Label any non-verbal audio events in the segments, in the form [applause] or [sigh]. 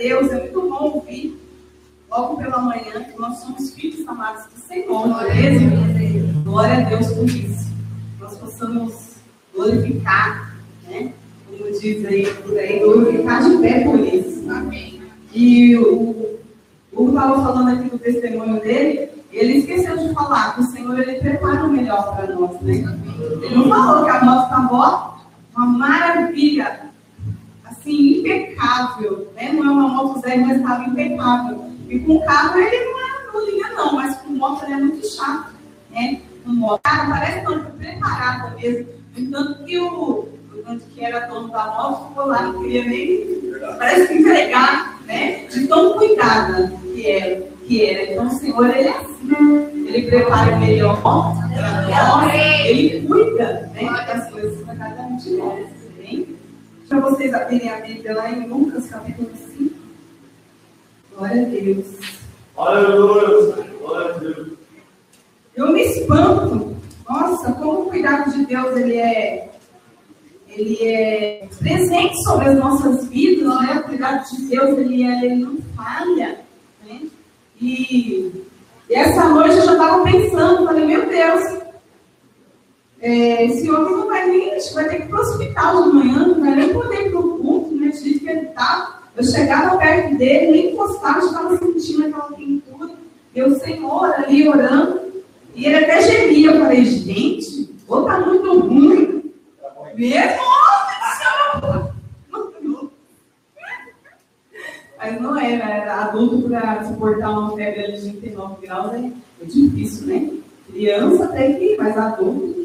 Deus, é muito bom ouvir logo pela manhã que nós somos filhos amados do Senhor. Glória, a Deus por isso. Nós possamos glorificar, né? Como diz aí por aí, glorificar de pé por isso. Amém. E o Hugo estava falando aqui do testemunho dele, ele esqueceu de falar que o Senhor ele prepara o melhor para nós, né? Ele não falou que a moto estava uma maravilha, assim, impecável, né? Não é uma moto zero, mas estava impecável. E com o carro ele não é não liga não, mas com moto ele é muito chato, né? Com moto, cara, parece tão preparada mesmo. Tanto que o, tanto que era dono da moto ficou lá, não queria nem, parece que entregar, né? De tão cuidada que era. Que era. Então o Senhor, ele é assim, ele prepara melhor, ele cuida né, das coisas para cada um de nós. Para vocês abrirem a Bíblia lá em Lucas capítulo 5. Glória a Deus. Aleluia. Glória a Deus. Eu me espanto. Nossa, como o cuidado de Deus ele é, ele é presente sobre as nossas vidas, né? O cuidado de Deus ele, é, ele não falha. Né? E, e essa noite eu já estava pensando, falei, meu Deus, é, esse homem não vai nem, vai ter que ir para o hospital de manhã, não vai nem poder ir para o culto, né? De que ele tá. Eu chegava perto dele, nem encostava, estava sentindo aquela pintura. E o Senhor ali orando. E ele até gemia. Eu falei, gente, ou tá muito ruim. Mesmo? [laughs] Mas não era, era adulto para suportar uma febre de 39 graus é, é difícil, né? Criança até que, mas adulto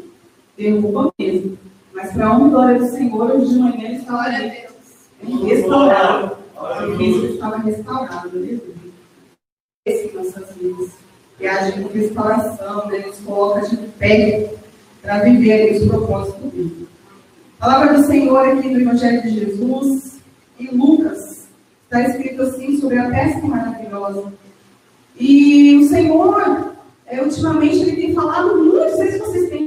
derruba mesmo. Mas para a honra glória do Senhor, hoje de manhã ele estava restaurado. Ele estava restaurado, aleluia. Esse nossas vidas. E agir com restauração, né? nos coloca de pé para viver os propósitos do vida. A palavra do Senhor aqui no Evangelho de Jesus, em Lucas, está escrito assim sobre a pesca maravilhosa. E o Senhor, é, ultimamente, ele tem falado muito, não sei se vocês têm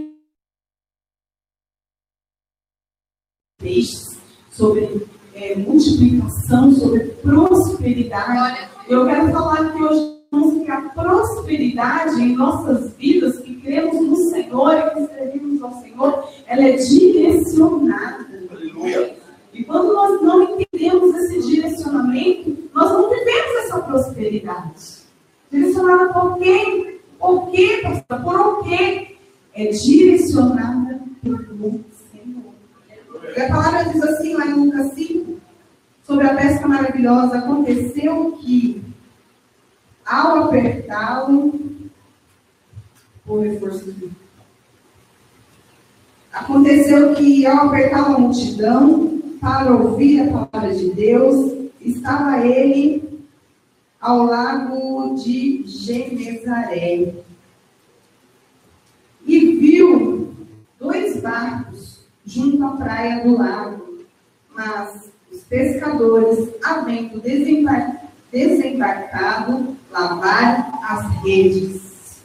textos sobre é, multiplicação, sobre prosperidade. Eu quero falar aqui hoje que a prosperidade em nossas vidas, que cremos no Senhor e que servimos ao Senhor, ela é direcionada. Aleluia. E quando nós não entendemos esse direcionamento, nós não vivemos essa prosperidade. Direcionada por quem? Por quê, pastor? Por o quê? É direcionada por e a palavra diz assim, lá em Lucas 5, sobre a pesca maravilhosa: aconteceu que, ao apertá-lo, o reforço. Aconteceu que, ao apertar a multidão para ouvir a palavra de Deus, estava ele ao lago de Genezaré. E viu dois barcos junto à praia do lago. Mas os pescadores, havendo desembar desembarcado, lavaram as redes.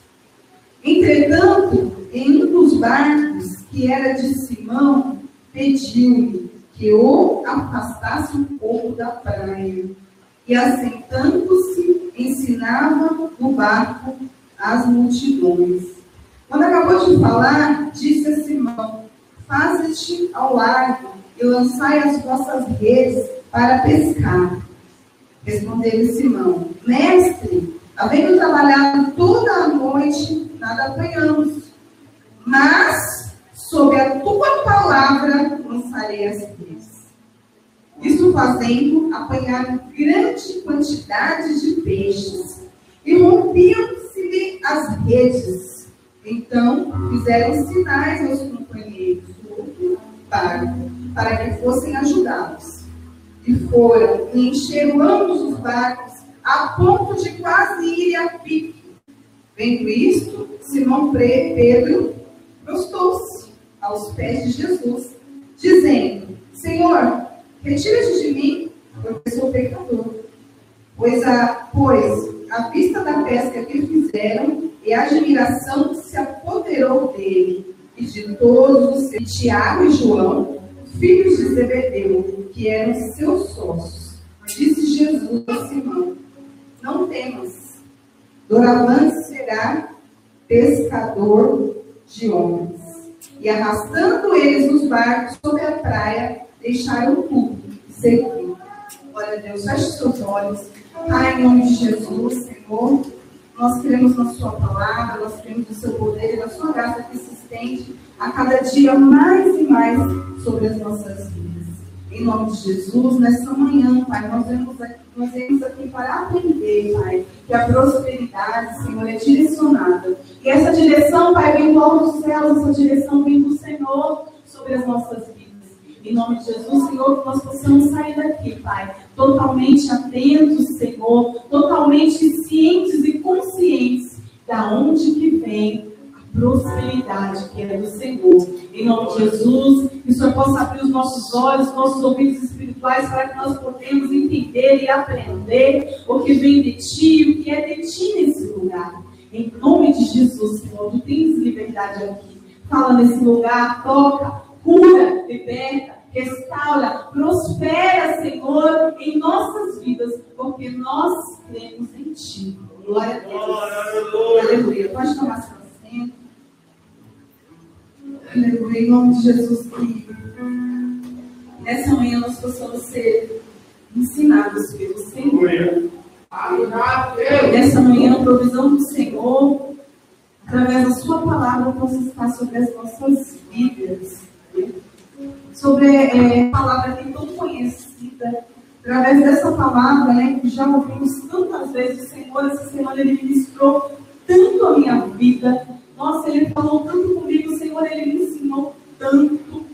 Entretanto, em um dos barcos, que era de Simão, pediu-lhe que o afastasse um pouco da praia. E assentando-se, ensinava no barco as multidões. Quando acabou de falar, disse a Simão: Faze-te ao largo e lançai as vossas redes para pescar. Respondeu Simão: Mestre, havendo trabalhado toda a noite, nada apanhamos. Mas, sob a tua palavra, lançarei as redes. Isso fazendo, apanharam grande quantidade de peixes e rompiam-se-lhe as redes. Então, fizeram sinais aos companheiros barco, para que fossem ajudados. E foram e encheram ambos os barcos, a ponto de quase irem a pique. Vendo isto, Simão Pedro prostou-se aos pés de Jesus, dizendo: Senhor, retira-te de mim, porque sou pecador. Pois a, pois, a vista da pesca que fizeram e a admiração se apoderou dele e de todos os Tiago e João, filhos de Zebedeu, que eram seus sócios. Disse Jesus a Simão: Não temas, doravante será pescador de homens. E arrastando eles os barcos sobre a praia, deixaram tudo e seguiram. Glória a Deus, feche seus olhos. Pai, em nome de Jesus, Senhor, nós cremos na Sua palavra, nós cremos no Seu poder e na Sua graça que se estende a cada dia mais e mais sobre as nossas vidas. Em nome de Jesus, nessa manhã, Pai, nós vemos aqui, nós aqui para aprender, Pai, que a prosperidade, Senhor, é direcionada. E essa direção, Pai, vem do alto do céu, essa direção vem do Senhor sobre as nossas vidas. Em nome de Jesus, Senhor, que nós possamos sair daqui, Pai, totalmente atentos, Senhor, totalmente cientes e conscientes da onde que vem prosperidade que é do Senhor. Em nome de Jesus, que o Senhor possa abrir os nossos olhos, nossos ouvidos espirituais, para que nós possamos entender e aprender o que vem de Ti, o que é de Ti nesse lugar. Em nome de Jesus, Senhor, tu tens liberdade aqui. Fala nesse lugar, toca, cura, liberta, restaura, prospera, Senhor, em nossas vidas, porque nós cremos em Ti. Glória a Deus. Aleluia. Pode tomar seu assento. Aleluia. Em nome de Jesus, que nessa manhã nós possamos ser ensinados pelo Senhor. Nessa manhã, a provisão do Senhor, através da Sua palavra, possa estar sobre as nossas vidas. Sobre é, palavra que é tão conhecida. Através dessa palavra, né, que já ouvimos tantas vezes, o Senhor, essa semana, Ele ministrou tanto a minha vida nossa, ele falou tanto comigo, o Senhor, ele me ensinou tanto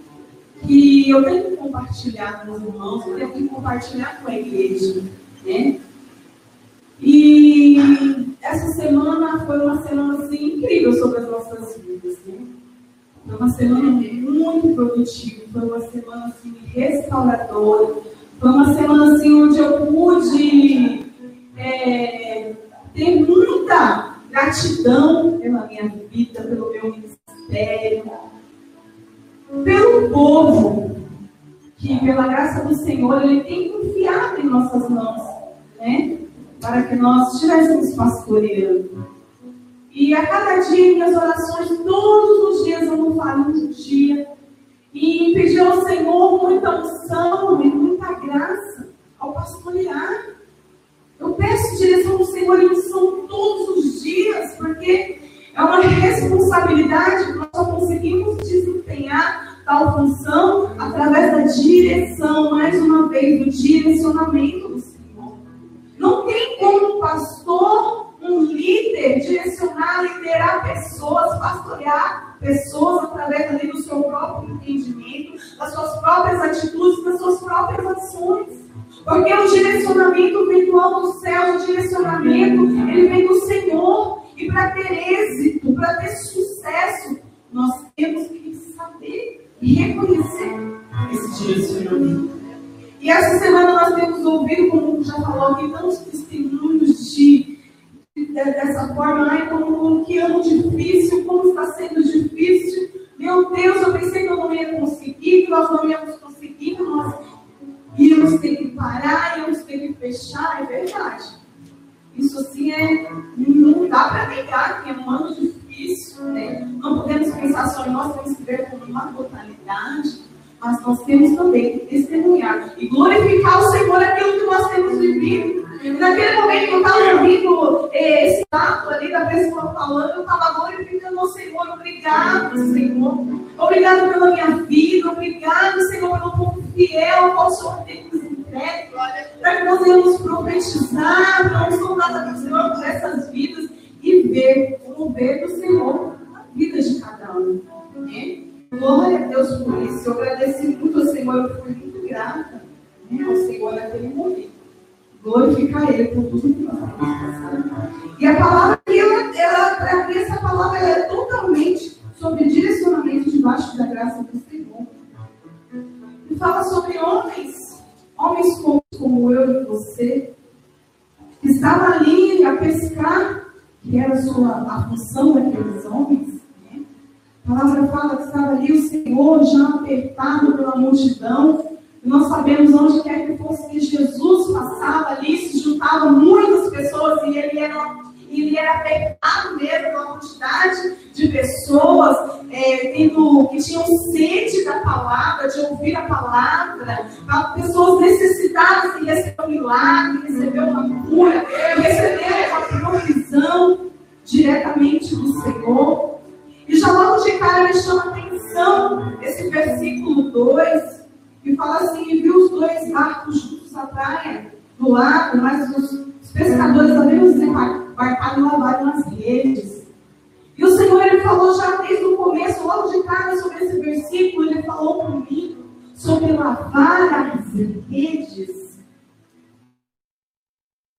que eu tenho que compartilhar com os irmãos, eu tenho que compartilhar com a igreja, né? E essa semana foi uma semana assim, incrível sobre as nossas vidas, né? Foi uma semana muito produtiva, foi uma semana assim, restauradora, foi uma semana assim, onde eu pude é, ter muita Gratidão pela minha vida, pelo meu ministério, pelo povo, que pela graça do Senhor, Ele tem confiado em nossas mãos, né? Para que nós estivéssemos pastoreando. E a cada dia, minhas orações, todos os dias eu não falo um dia. E pedir ao Senhor muita unção e muita graça ao pastorear. Eu peço direção do Senhor e unção todos os dias, porque é uma responsabilidade que nós só conseguimos desempenhar tal função através da direção, mais uma vez, do direcionamento direcionar, liderar pessoas, pastorear pessoas através ali do seu próprio entendimento, das suas próprias atitudes, das suas próprias ações. Porque o direcionamento vem do alto céu, o direcionamento ele vem do Senhor. E para ter êxito, para ter sucesso, nós temos que saber e reconhecer esse direcionamento. E essa semana nós temos ouvido, como já falou aqui, tantos testemunhos de, dessa forma, ai, como que ano difícil, como está sendo difícil. Meu Deus, eu pensei que eu não ia conseguir, que nós não íamos conseguir, que nós íamos ter que parar, íamos ter que fechar, é verdade. Isso assim é. Não dá para negar que é um ano difícil, né? Não podemos pensar só em nós, temos que ver como uma totalidade, mas nós temos também que testemunhar e glorificar o Senhor aquilo que nós temos vivido. Naquele momento que eu estava ouvindo eh, esse ato ali da pessoa falando, eu estava glorificando o Senhor. Obrigado, Senhor. Obrigado pela minha vida. Obrigado, Senhor, pelo povo fiel ao Senhor tem nos entregue. Para que nós venhamos profetizar, para nos tornar do Senhor por essas vidas e ver o mover do Senhor na vida de cada? Glória a Deus por isso. Eu agradeci muito ao Senhor, eu fui muito grata né, ao Senhor naquele momento glorificar Ele por tudo que nós E a palavra ela, ela, para mim, essa palavra ela é totalmente sobre direcionamento debaixo da graça do Senhor. E fala sobre homens, homens como, como eu e você, que estavam ali a pescar, que era a, sua, a função daqueles homens. A palavra fala que estava ali o Senhor já apertado pela multidão, nós sabemos onde quer que fosse que Jesus passava ali, juntava muitas pessoas e ele era, ele era afetado mesmo pela quantidade de pessoas é, tendo, que tinham sede da palavra, de ouvir a palavra, pessoas necessitadas de receber um milagre, receber uma cura, receber uma provisão diretamente do Senhor. Chama atenção esse versículo 2, que fala assim: e viu os dois barcos juntos à praia, do lago, mas os pescadores haviam desembarcado e lavaram as redes. E o Senhor ele falou já desde o começo, logo de cara, sobre esse versículo, ele falou comigo sobre lavar as redes.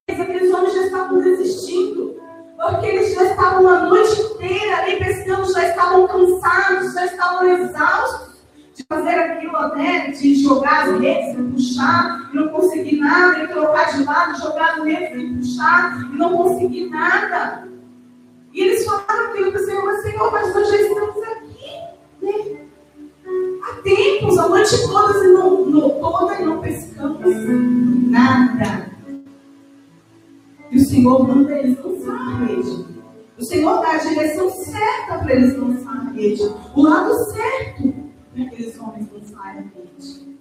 Aqueles homens já estavam desistindo porque eles já estavam a noite inteira ali pescando, já estavam cansados, já estavam exaustos de fazer aquilo, né, de jogar as redes e puxar, e não conseguir nada, e trocar de lado, jogar as redes e puxar, e não conseguir nada. E eles falaram aquilo para o Senhor, mas Senhor, mas nós já estamos aqui, né? Há tempos, a noite toda, e não, não, toda e não pescamos nada. E o Senhor manda eles lançar a rede. O Senhor dá a direção certa para eles lançar a rede. O lado certo para aqueles homens lançarem a rede.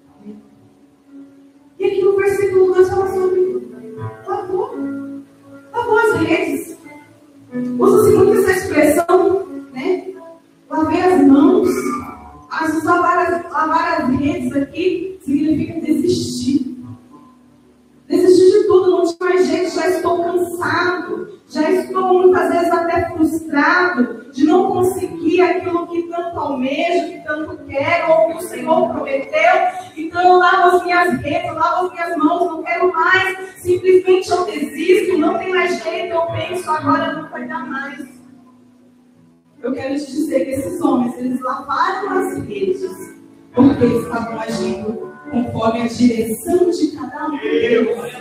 E aqui no versículo 2 fala sobre lavou. Lavou as redes. Usa-se muito essa expressão, né? Lavei as mãos. Lavar as, lavar as redes aqui significa desistir. Tudo, não tinha mais jeito, já estou cansado, já estou muitas vezes até frustrado de não conseguir aquilo que tanto almejo, que tanto quero, ou que o Senhor prometeu. Então eu lavo as minhas redes, eu lavo as minhas mãos, não quero mais, simplesmente eu desisto, não tem mais jeito, eu penso, agora não vai dar mais. Eu quero te dizer que esses homens, eles lavaram as redes, porque eles estavam agindo conforme a direção de cada um deles,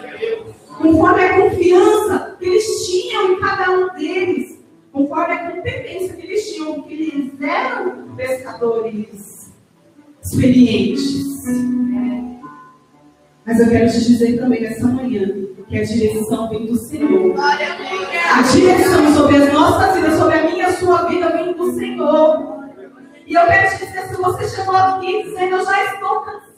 conforme a confiança que eles tinham em cada um deles, conforme a competência que eles tinham, porque eles eram pescadores experientes. Mas eu quero te dizer também nessa manhã que a direção vem do Senhor. A direção sobre as nossas vidas, sobre a minha e a sua vida, vem do Senhor. E eu quero te dizer, se você chegou aqui dizendo, eu já estou cansado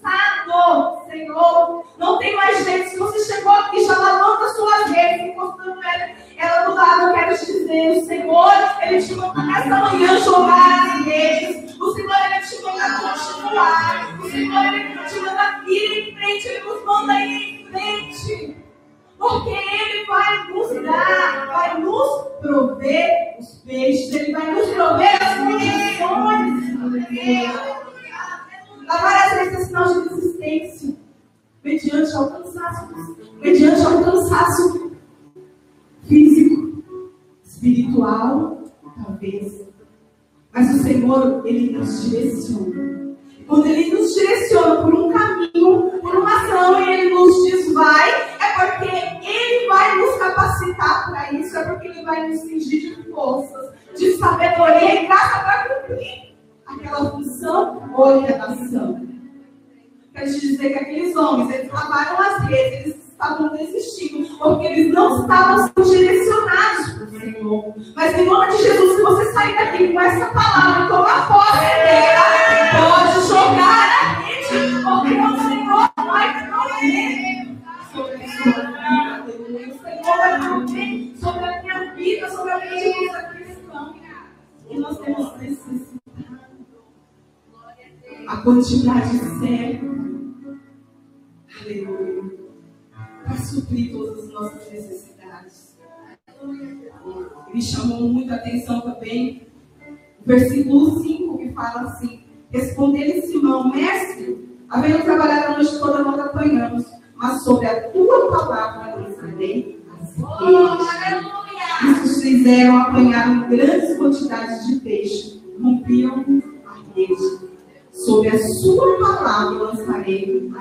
Senhor. Não tem mais jeito. Se você chegou aqui já lavando as suas redes, encostando ela, ela do lado, eu quero te dizer, o Senhor, Ele te manda nessa manhã jogar as redes. O Senhor, Ele te manda continuar. O Senhor, Ele te manda ir em frente. Ele nos manda ir em frente. Porque Ele vai nos dar, vai nos prover os peixes, Ele vai nos prover as vezes é sinal de resistência, mediante ao cansaço, mediante ao cansaço físico, espiritual, talvez. Mas o Senhor, Ele nos direciona. Quando Ele nos direciona por um caminho, por uma ação, e Ele nos diz vai, é porque Ele vai nos capacitar para isso, é porque Ele vai nos cingir de forças, de sabedoria e graça para cumprir aquela função orientação. Quero te dizer que aqueles homens, eles lavaram as redes, eles estavam desistindo, porque eles não estavam sendo direcionados para o Senhor. Mas em nome de Jesus, se você sair daqui com essa palavra e tomar posse dela, pode jogar a rede, porque o Senhor vai prover sobre a sua vida. Sobre a minha vida, sobre a minha vida cristã. E nós temos necessidade a quantidade certa. Aleluia. Para suprir todas as nossas necessidades. Me chamou muito a atenção também o versículo 5 que fala assim: Respondeu-lhe Simão, mestre, havendo trabalhado a noite toda, nós apanhamos, mas sobre a tua palavra lançarei as redes. Isso fizeram apanhar grandes quantidades de peixe, rompiam a rede sobre a sua palavra lançarei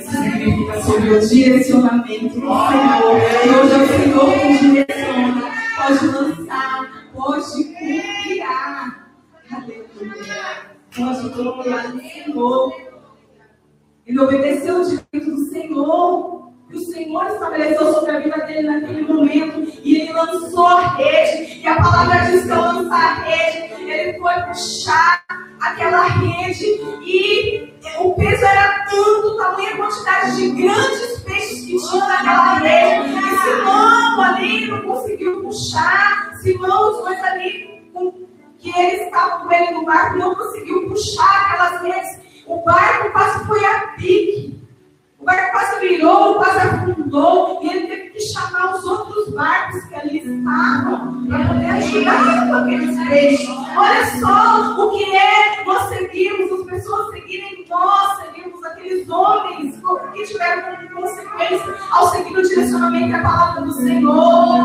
significa sobre o direcionamento do Senhor. E hoje é o Senhor que direciona, pode lançar, pode confiar. Aleluia. Pode confiar no Senhor. Ele obedeceu o direito do Senhor. E o Senhor estabeleceu sobre a vida dele naquele momento. E ele lançou a rede. E a palavra diz que ao lançar a rede, ele foi puxar aquela rede. E o peso era tanto, tamanha quantidade de grandes peixes que tinha naquela rede. E Simão ali não conseguiu puxar. Simão, os dois ali, que eles estavam com ele no barco, não conseguiu puxar aquelas redes. O barco quase foi a pique. O barco virou, quase afundou, e ele teve que chamar os outros barcos que ali estavam para poder ajudar com aqueles peixes. Olha só o que é nós seguirmos, as pessoas seguirem nós, seguirmos aqueles homens que tiveram consequência ao seguir o direcionamento da palavra do Senhor.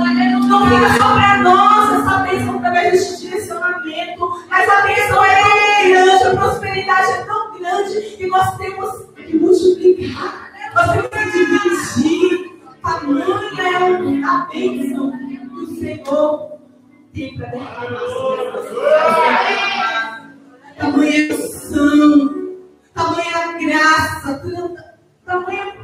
Não fica sobre nós essa bênção através deste direcionamento, mas a bênção é grande, a prosperidade é tão grande que nós temos que multiplicar. Nós temos que dividir. Tamanha é a bênção que o Senhor tem para derramar Tamanha unção, tamanha graça, tamanha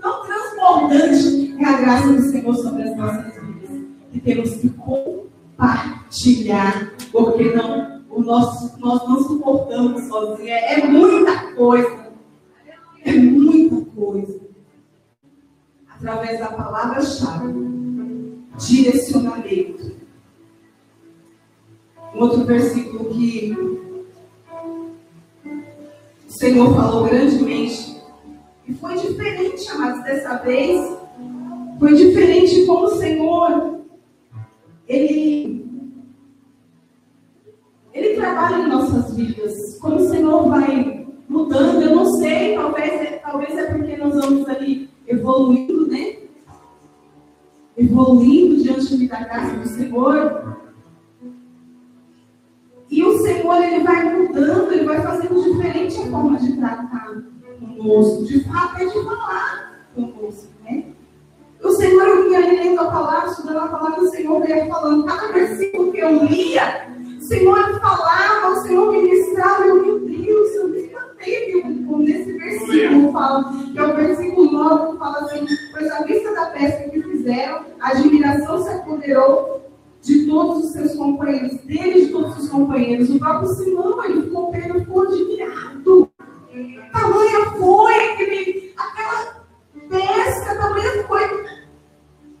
tão transbordante é a graça do Senhor sobre as nossas vidas. Que temos que compartilhar, porque não, o nosso, nós não suportamos sozinhos. É, é muita coisa. É muita coisa. Através da palavra-chave, direcionamento. Um outro versículo que o Senhor falou grandemente. E foi diferente, amados, dessa vez. Foi diferente como o Senhor, Ele, Ele trabalha em nossas vidas. Como o Senhor vai eu não sei, talvez, é, talvez é porque nós vamos ali evoluindo, né? Evoluindo diante da graça do Senhor. E o Senhor, ele vai mudando, ele vai fazendo diferente a forma de tratar conosco, de até de falar conosco, né? O Senhor, eu ia lendo a palavra, estudando a palavra, o Senhor ia falando, cada versículo que eu lia, o Senhor falava, o Senhor ministrava, eu, meu Deus, eu teve um, nesse versículo fala, que é o versículo 9, que fala assim, pois à vista da pesca que fizeram, a admiração se apoderou de todos os seus companheiros, dele de todos os companheiros. O próprio Simão, ele ficou, Pedro ficou admirado. Tamanha foi aquele, aquela pesca, tamanha foi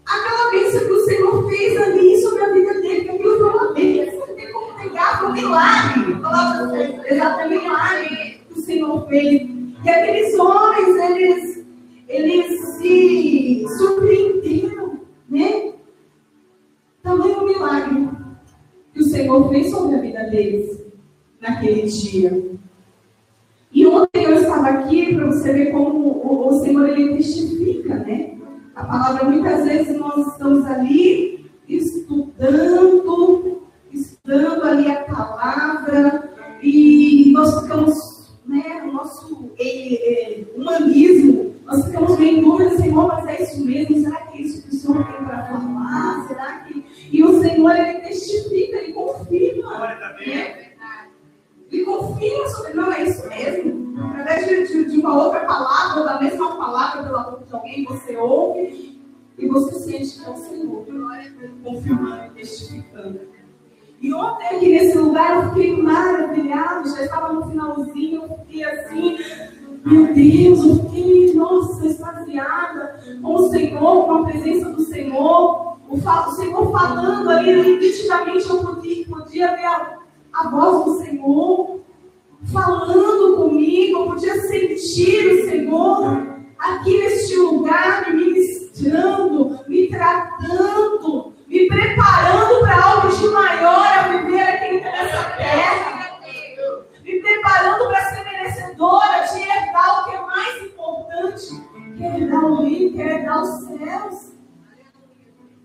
aquela bênção que o Senhor fez ali sobre a vida dele, que aquilo foi uma bênção, tem como negar, foi um milagre. Exatamente milagre. Senhor fez. E aqueles homens, eles, eles se surpreenderam, né? Também um milagre que o Senhor fez sobre a vida deles naquele dia. E ontem eu estava aqui para você ver como o, o Senhor ele testifica, né? A palavra muitas vezes nós estamos ali estudando, estudando ali a palavra e nós ficamos o é, humanismo, nós ficamos meio em dúvida, Senhor, mas é isso mesmo? Será que é isso que o Senhor tem para falar? Será que. E o Senhor, ele testifica, ele confirma. Né? Ele confirma sobre. Não, é isso mesmo. Através de, de, de, uma outra palavra, ou da mesma palavra pela boca de alguém, você ouve e você sente que é o Senhor. Confirmando e testificando. E ontem aqui nesse lugar eu fiquei maravilhado, já estava no finalzinho, eu fiquei assim, meu Deus, eu fiquei, nossa, extasiada com o Senhor, com a presença do Senhor. O, o Senhor falando ali, nitidamente eu podia, podia ver a, a voz do Senhor falando comigo, eu podia sentir o Senhor aqui neste lugar me ministrando, me tratando, me preparando para algo de maior a viver aqui nessa terra, me preparando para ser merecedora de é herdar o reino, que é herdar os céus,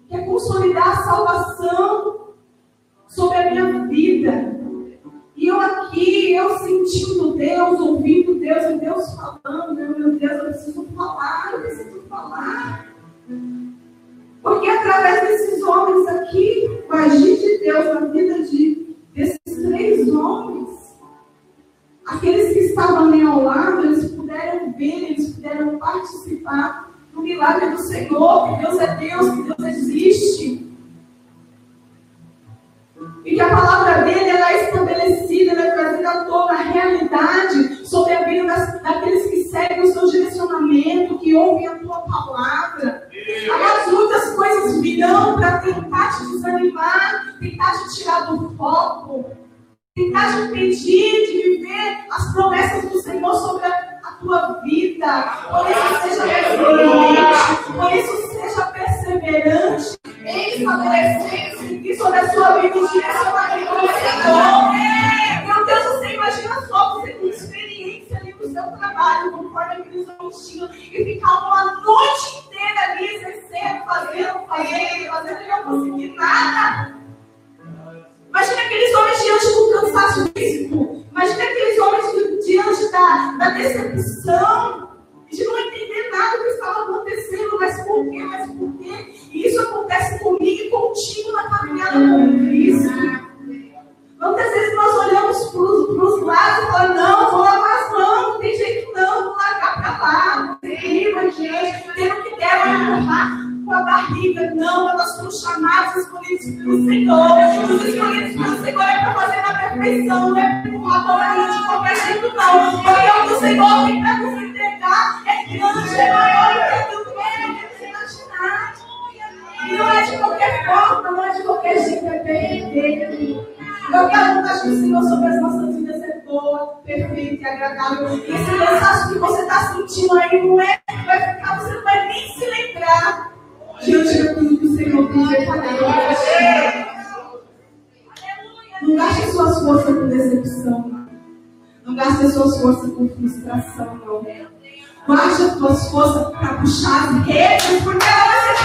que é consolidar a salvação sobre a minha vida. E eu aqui, eu sentindo Deus, ouvindo Deus, e Deus falando, meu Deus, eu preciso falar, eu preciso falar. Porque através desses homens aqui, o agir de Deus na vida de, desses três homens, aqueles que estavam ali ao lado, eles puderam ver, eles puderam participar do milagre do Senhor, que Deus é Deus, que Deus existe. E que a palavra dele ela é estabelecida, ela é trazida à tona a realidade sobre a vida das, daqueles que seguem o seu direcionamento, que ouvem a tua palavra. Mas muitas coisas virão para tentar te desanimar, tentar te tirar do foco, tentar te impedir de viver as promessas do Senhor sobre a tua vida. Por isso, seja resiliente, por isso, seja perseverante em estabelecer sobre a sua vida o direcionamento do Senhor. Meu Deus, você imagina só você com experiência ali no seu trabalho, conforme aqueles tinham, e ficar uma noite inteira ali exercendo, fazendo, fazendo, fazendo, e não conseguir nada. Imagina aqueles homens diante do cansaço físico. Imagina aqueles homens diante da, da decepção. De não entender nada do que estava acontecendo. Mas por quê? Mas por quê? E isso acontece comigo e contigo na caminhada com Cristo. Quantas vezes nós olhamos para os lados e falamos, não, vou lá mais não, não tem jeito não, vou largar para lá, vou ir adiante, tendo que der, vai empurrar com a barriga, não, nós somos chamados, escolhidos pelo Senhor. Os escolhidos pelo Senhor é para fazer na perfeição, não é para adorar de qualquer jeito, não. Porque o que o Senhor tem para nos entregar é grande, é maior do que aquilo que nós podemos imaginar. E não é de qualquer forma, não é de qualquer jeito, é perfeito. Eu quero vontade do Senhor sobre as nossas vidas é boa, perfeita e agradável. E esse cansaço que você está sentindo aí não é, vai ficar, você não vai nem se lembrar diante daquilo que o Senhor tem preparado para você. Não gaste suas forças com decepção. Não gaste suas forças com frustração, não. As suas forças para puxar as redes, porque ela vai ser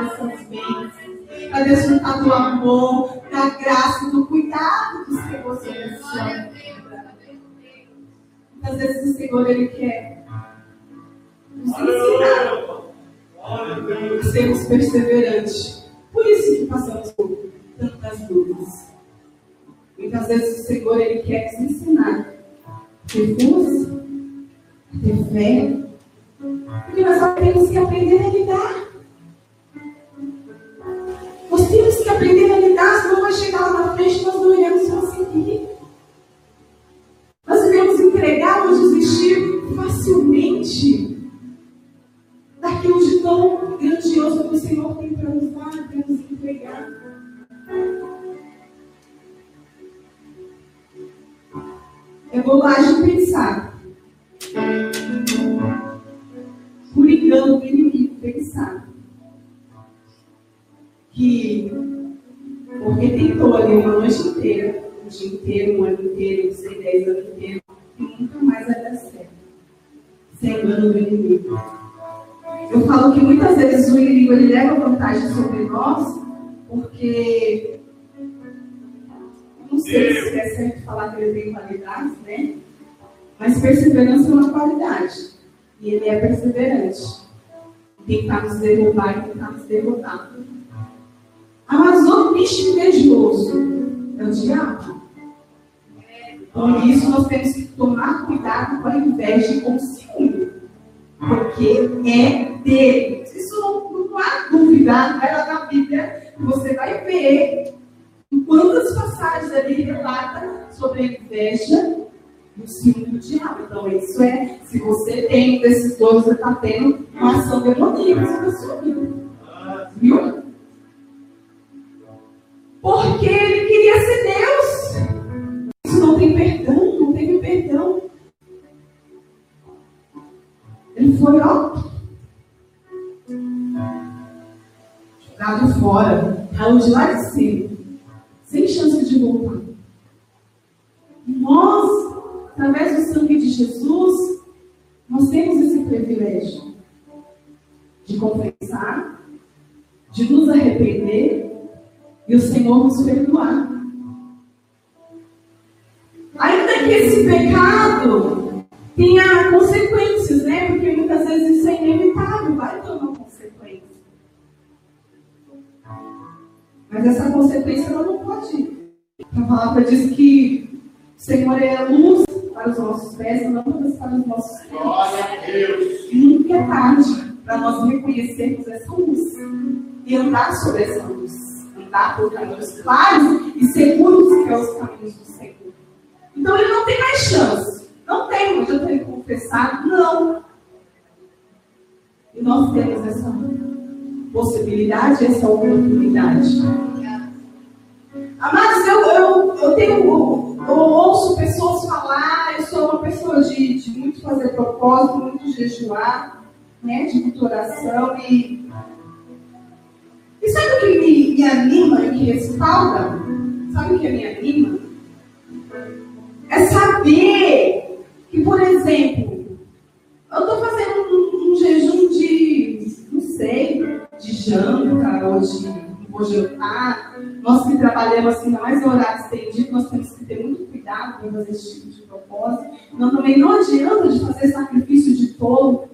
desfrutar dessas bênçãos, para do amor, da graça e do cuidado do Senhor sobre a sua vida. Muitas vezes o Senhor, Ele quer nos ensinar a sermos perseverantes. Por isso que passamos por tantas dúvidas. Muitas vezes o Senhor, Ele quer nos ensinar a ter força, a ter fé, porque nós temos que aprender a lidar. Que aprender a lidar, senão vai chegar lá na frente nós não iremos conseguir. Nós devemos entregar ou desistir facilmente daquilo de tão grandioso que o Senhor tem para nos dar, para nos entregar. É bobagem pensar por engano do inimigo pensar que porque tentou ali uma noite inteira, um dia inteiro, um ano inteiro, não sei, dez anos inteiros, que nunca mais vai dar certo. Sem engano do inimigo. Eu falo que muitas vezes o inimigo ele leva vantagem sobre nós, porque não sei se é certo falar que ele tem qualidades, né? Mas perseverança é uma qualidade. E ele é perseverante. Tentar nos derrubar e tentar nos derrotar. Ah, mas o bicho invejoso é o diabo. Por isso nós temos que tomar cuidado com a inveja e com o ciúme. Porque é dele. Isso não, não há dúvida. Vai lá na Bíblia, você vai ver quantas passagens ali relata sobre a inveja o símbolo do diabo. Então, isso é, se você tem um desses dois, você está tendo uma ação demoníaca sobre a sua vida. Viu? Porque ele queria ser Deus. Isso não tem perdão, não teve perdão. Ele foi, ó, jogado fora, caiu de lá de cima, sem chance de voltar. Nós através do sangue de Jesus, nós temos esse privilégio de confessar, de nos arrepender e o Senhor nos perdoar. Ainda que esse pecado tenha consequências, né? Porque muitas vezes isso é inevitável, vai ter uma consequência. Mas essa consequência ela não pode. A palavra diz que o Senhor é a luz para os nossos pés, lâmpadas para os nossos pés. Glória a Deus! E nunca é tarde para nós reconhecermos essa luz e andar sobre essa luz. Andar por caminhos claros e seguros que é os caminhos do Senhor. Então ele não tem mais chance. Não tem, mas eu tenho que confessar, não. E nós temos essa possibilidade, essa oportunidade. Amados, eu, eu, eu tenho, eu ouço pessoas falar, eu sou uma pessoa de, de muito fazer propósito, muito jejuar, né, de muita oração e. E sabe o que me, me anima e me respalda? Sabe o que me anima? É saber que, por exemplo, eu estou fazendo um, um, jejum de, não sei, de janta ou de vou jantar. Nós que trabalhamos assim, mais horário estendido, nós temos que ter muito cuidado para fazer esse tipo de propósito. Não, também não adianta de fazer sacrifício de tolo,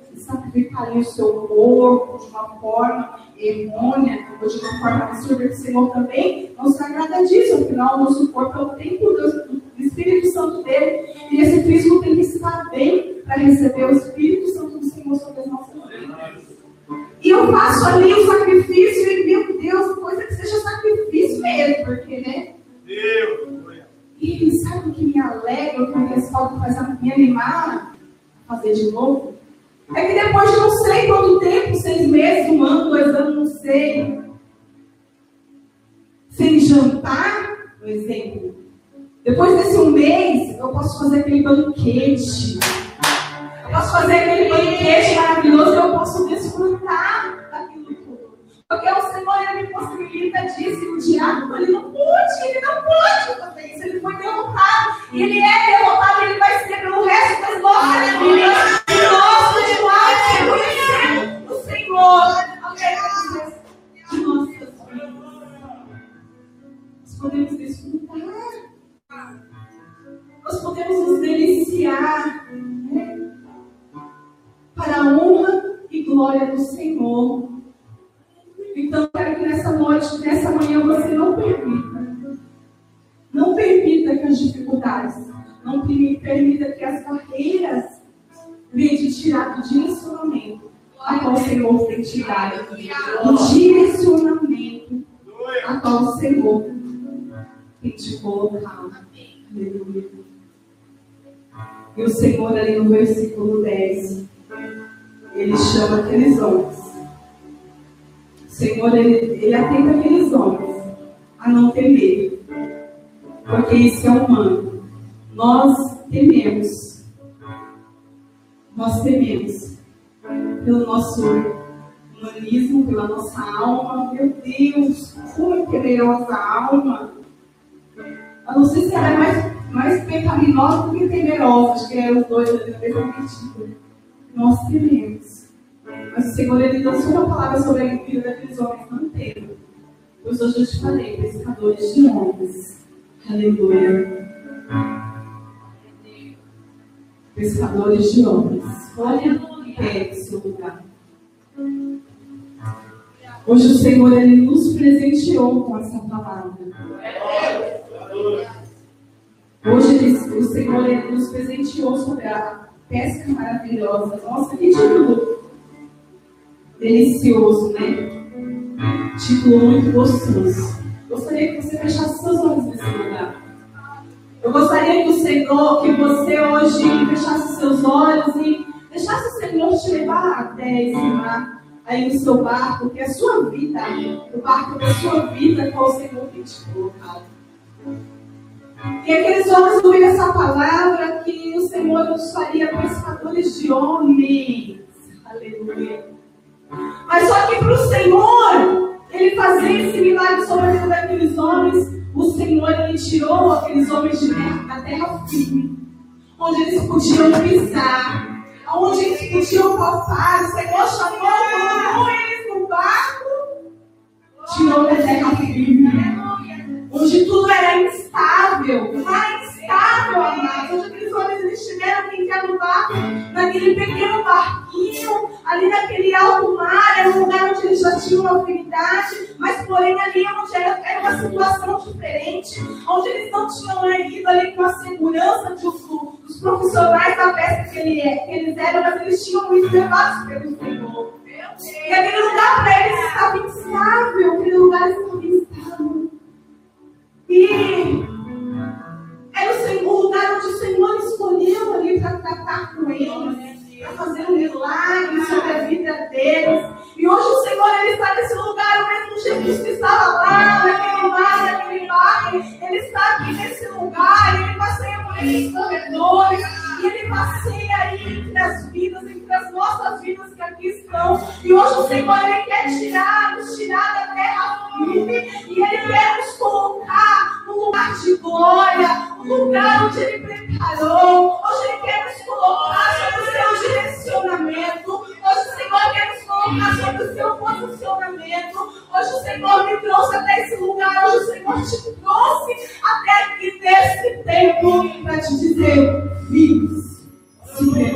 o seu corpo de uma forma errônea ou de uma forma absurda, que o Senhor também não se agrada disso. Afinal, o nosso corpo é o templo do Espírito Santo dele. E esse físico tem que estar bem para receber o Espírito Santo do Senhor sobre as nossas vidas. E eu faço ali o sacrifício e, meu Deus, coisa que seja sacrifício mesmo, porque, né? Deus. E sabe o que me alegra, o que me respalda, faz me animar a fazer de novo? É que depois de não sei quanto tempo, seis meses, um ano, dois anos, não sei, sem jantar, por exemplo, depois desse um mês, eu posso fazer aquele banquete. Eu posso fazer aquele banquete maravilhoso e eu posso desfrutar daquilo tudo. Porque o Senhor ele me possibilita disso. E o diabo ele não pode, ele não pode fazer isso. Ele foi derrotado. E ele é derrotado e ele vai ser pelo resto das nossas vidas. E Senhor tem te dado. O direcionamento a qual o Senhor tem te colocado. E o Senhor, ali no versículo 10, ele chama aqueles homens. O Senhor, ele, ele atenta aqueles homens a não temer. Porque isso é humano. Nós tememos. Nós tememos. Pelo nosso humanismo, pela nossa alma. Meu Deus, como é temerosa a alma. Eu não sei se ela é mais, mais pecaminosa do que temerosa. Acho que é os dois ali na mesma medida. Nós tememos. Mas o Senhor, Ele lançou uma palavra sobre a vida daqueles homens não temam. Pois hoje eu te falei, pescadores de homens. Aleluia. Pescadores de homens. Olha pé o seu lugar. Hoje o Senhor, Ele nos presenteou com essa palavra. Hoje o Senhor ele nos presenteou sobre a pesca maravilhosa. Nossa, que título delicioso, né? Título muito gostoso. Gostaria que você fechasse seus olhos nesse lugar. Eu gostaria que o Senhor, que você hoje fechasse seus olhos e deixasse o Senhor te levar até esse mar, aí no seu barco, que é a sua vida, o barco da sua vida, qual o Senhor tem te colocado. E aqueles homens ouviram essa palavra que o Senhor nos faria pescadores de homens. Aleluia. Mas só que para o Senhor, Ele fazer esse milagre sobre a vida daqueles homens, o Senhor Ele tirou aqueles homens de dentro da terra firme, onde eles podiam pisar, onde eles podiam passar. O Senhor chamou, colocou eles no barco, tirou da terra firme onde tudo era instável, instável, amados, onde aqueles homens eles tiveram que entrar no barco, naquele pequeno barquinho, ali naquele alto mar, era um lugar onde eles já tinham uma afinidade, mas porém ali onde era, era uma situação diferente, onde eles não tinham ido ali com a segurança de, profissionais da festa que, ele, é, que eles eram, mas eles tinham ido levados pelo Senhor. E aquele lugar para eles estava instável, aquele lugar estava instável. E era o, Senhor, o lugar onde o Senhor escolheu ali para tratar com eles para fazer um milagre sobre a vida deles. E hoje o Senhor ele está nesse lugar, o mesmo Jesus que estava lá, naquele lugar, naquele bairro, ele está aqui nesse lugar, ele passeia por esses corredores, e ele passeia aí entre as vidas, entre as nossas vidas que aqui estão. E hoje o Senhor ele quer tirar, nos tirar da terra firme, e ele quer nos colocar num lugar de glória, um lugar onde ele preparou. Hoje ele quer nos colocar sobre o seu direcionamento. Hoje o Senhor quer nos colocar sobre o seu posicionamento. Hoje o Senhor me trouxe até esse lugar. Hoje o Senhor te trouxe até aqui nesse tempo para te dizer: vivos, se.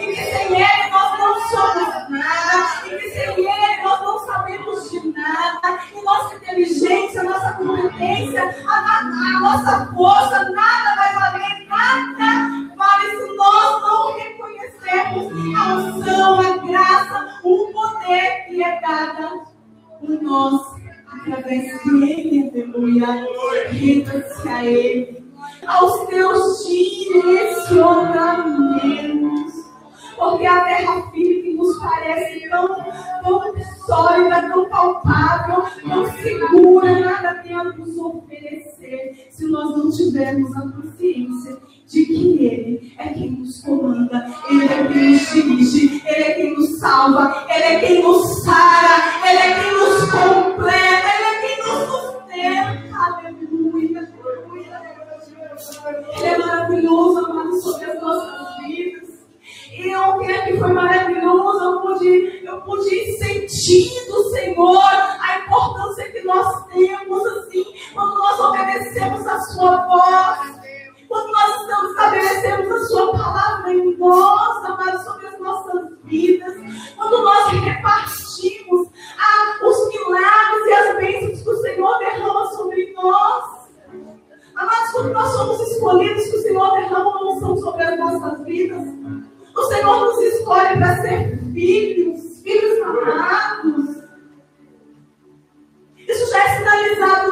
por nós, através de Ele, aleluia, renda-se a Ele. Aos teus direcionamentos, porque a terra firme nos parece tão, tão sólida, tão palpável, tão segura, nada tem a nos oferecer se nós não tivermos a consciência de que Ele é quem nos comanda, Ele é quem nos dirige, Ele é quem nos salva, Ele é quem nos sara, Ele é quem nos completa, Ele é quem nos sustenta. Aleluia, aleluia. Ele é maravilhoso, amado sobre as nossas e é eu creio que foi maravilhoso, eu pude, eu pude sentir do Senhor a importância que nós temos, assim, quando nós obedecemos a sua voz. Quando nós estamos estabelecemos a sua palavra em nós, amados, sobre as nossas vidas. Quando nós repartimos a, os milagres e as bênçãos que o Senhor derrama sobre nós. Amados, quando nós somos escolhidos, que o Senhor derrama a unção sobre as nossas vidas. O Senhor nos escolhe para ser filhos, filhos amados. Isso já é sinalizado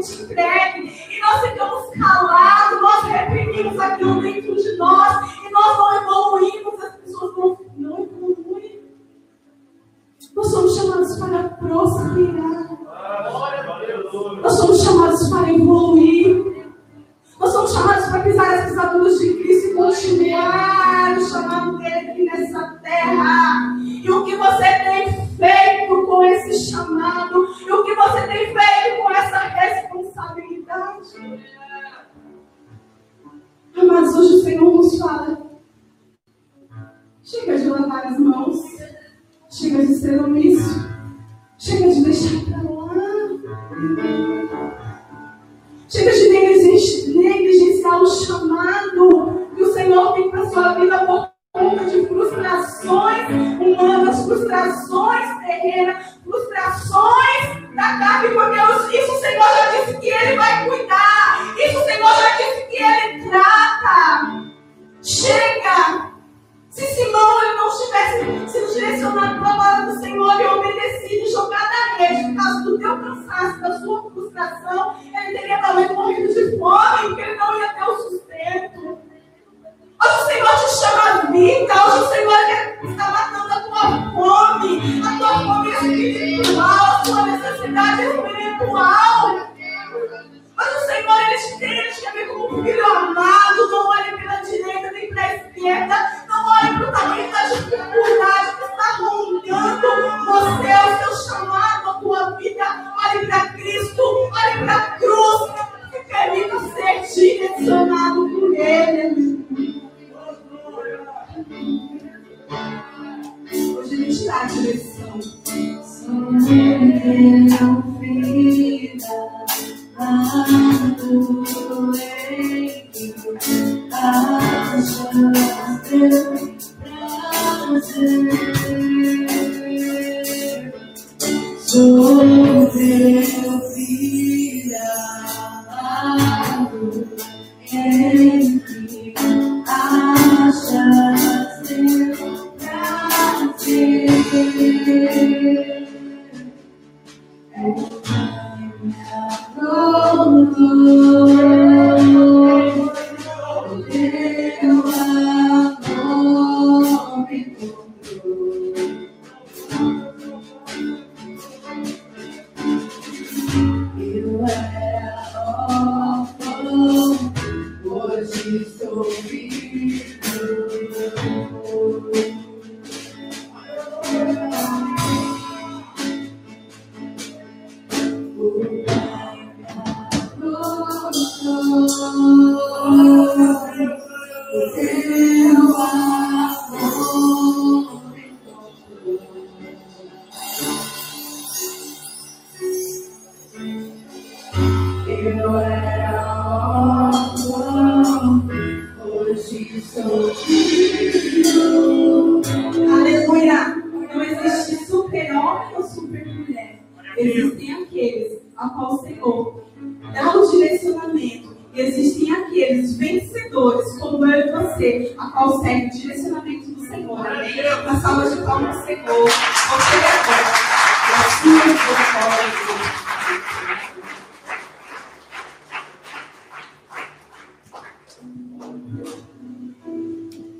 includes that